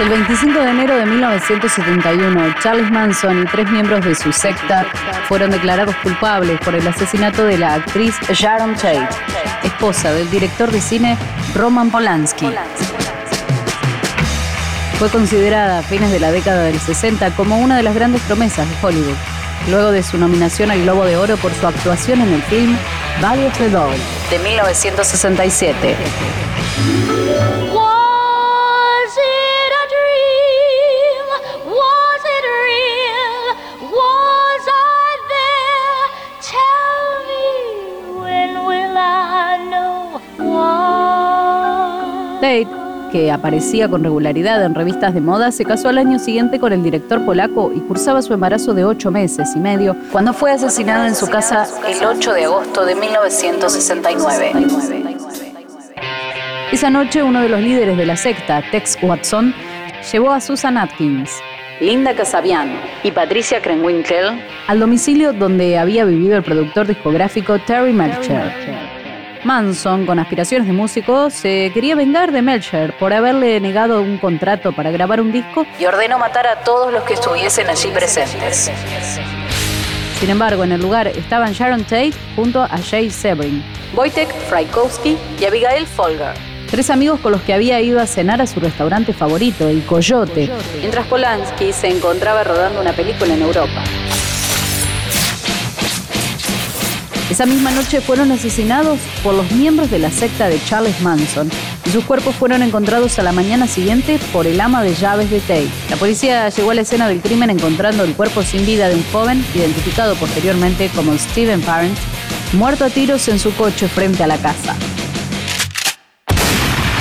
El 25 de enero de 1971, Charles Manson y tres miembros de su secta fueron declarados culpables por el asesinato de la actriz Sharon Tate, esposa del director de cine Roman Polanski. Fue considerada a fines de la década del 60 como una de las grandes promesas de Hollywood, luego de su nominación al Globo de Oro por su actuación en el film Valley of the Dog de 1967. Tate, que aparecía con regularidad en revistas de moda, se casó al año siguiente con el director polaco y cursaba su embarazo de ocho meses y medio cuando fue asesinada en su casa el 8 de agosto de 1969. Esa noche, uno de los líderes de la secta, Tex Watson, llevó a Susan Atkins, Linda Casabian y Patricia Krenwinkel al domicilio donde había vivido el productor discográfico Terry Melcher. Manson, con aspiraciones de músico, se quería vengar de Melcher por haberle negado un contrato para grabar un disco y ordenó matar a todos los que estuviesen allí presentes. Sin embargo, en el lugar estaban Sharon Tate junto a Jay Sebring, Wojtek Frykowski y Abigail Folger, tres amigos con los que había ido a cenar a su restaurante favorito, el Coyote, mientras Polanski se encontraba rodando una película en Europa. Esa misma noche fueron asesinados por los miembros de la secta de Charles Manson y sus cuerpos fueron encontrados a la mañana siguiente por el ama de llaves de Tate. La policía llegó a la escena del crimen encontrando el cuerpo sin vida de un joven, identificado posteriormente como Stephen Parent, muerto a tiros en su coche frente a la casa.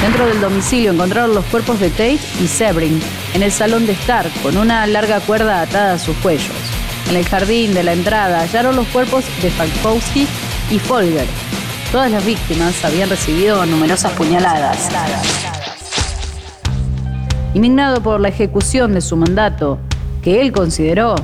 Dentro del domicilio encontraron los cuerpos de Tate y Sebring en el salón de estar con una larga cuerda atada a sus cuellos. En el jardín de la entrada hallaron los cuerpos de Falkowski y Folger. Todas las víctimas habían recibido numerosas puñaladas. Indignado por la ejecución de su mandato, que él consideró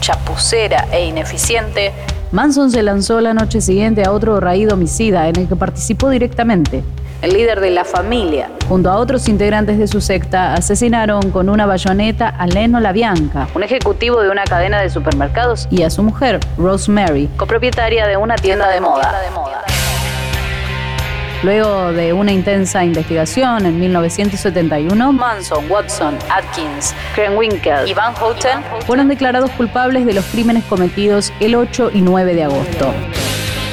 chapucera e ineficiente, Manson se lanzó la noche siguiente a otro raído homicida en el que participó directamente el líder de la familia, junto a otros integrantes de su secta, asesinaron con una bayoneta a Leno Bianca, un ejecutivo de una cadena de supermercados, y a su mujer, Rosemary, copropietaria de una tienda de moda. Luego de una intensa investigación en 1971, Manson, Watson, Atkins, Krenwinkel y Van Houten fueron declarados culpables de los crímenes cometidos el 8 y 9 de agosto.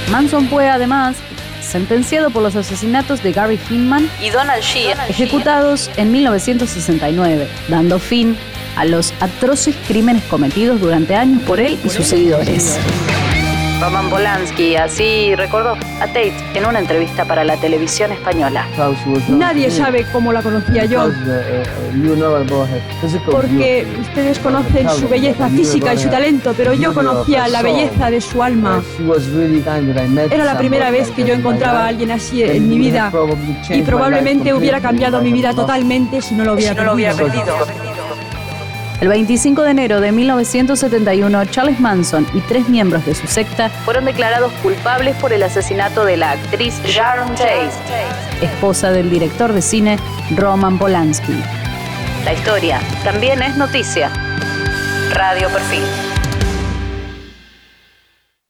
Manson fue además sentenciado por los asesinatos de Gary Hinman y Donald Sheehan, ejecutados en 1969, dando fin a los atroces crímenes cometidos durante años por él y sus seguidores. Roman Polanski así recordó a Tate en una entrevista para la televisión española. Nadie sabe cómo la conocía yo. Porque ustedes conocen su belleza física y su talento, pero yo conocía la belleza de su alma. Era la primera vez que yo encontraba a alguien así en mi vida y probablemente hubiera cambiado mi vida totalmente si no lo hubiera perdido. El 25 de enero de 1971, Charles Manson y tres miembros de su secta fueron declarados culpables por el asesinato de la actriz Sharon Tate, esposa del director de cine Roman Polanski. La historia también es noticia. Radio Perfil.